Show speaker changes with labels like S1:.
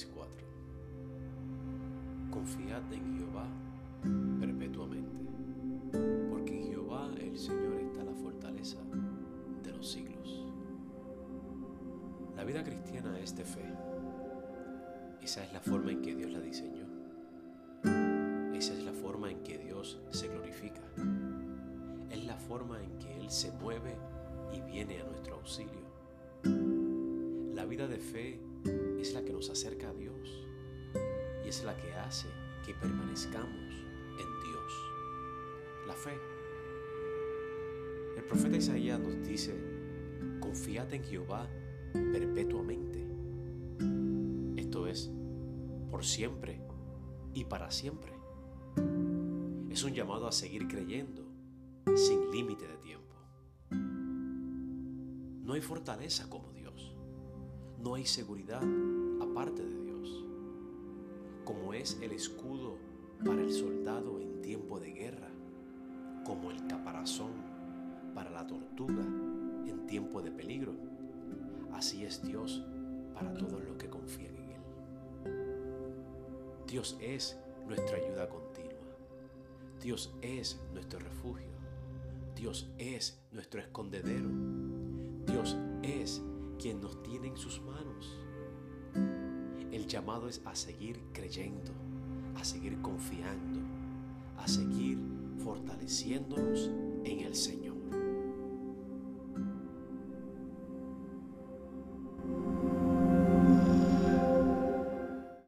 S1: 6:4. Confiad en Jehová perpetuamente, porque en Jehová el Señor está la fortaleza de los siglos. La vida cristiana es de fe. Esa es la forma en que Dios la diseñó. Esa es la forma en que Dios se glorifica. Es la forma en que Él se mueve y viene a nuestro auxilio. La vida de fe es la que nos acerca a Dios y es la que hace que permanezcamos en Dios. La fe. El profeta Isaías nos dice, confiad en Jehová perpetuamente. Esto es, por siempre y para siempre. Es un llamado a seguir creyendo sin límite de tiempo. No hay fortaleza como Dios. No hay seguridad aparte de Dios. Como es el escudo para el soldado en tiempo de guerra, como el caparazón para la tortuga en tiempo de peligro, así es Dios para todos los que confían en Él. Dios es nuestra ayuda continua. Dios es nuestro refugio. Dios es nuestro escondedero. Dios es quien nos tiene en sus manos. El llamado es a seguir creyendo, a seguir confiando, a seguir fortaleciéndonos en el Señor.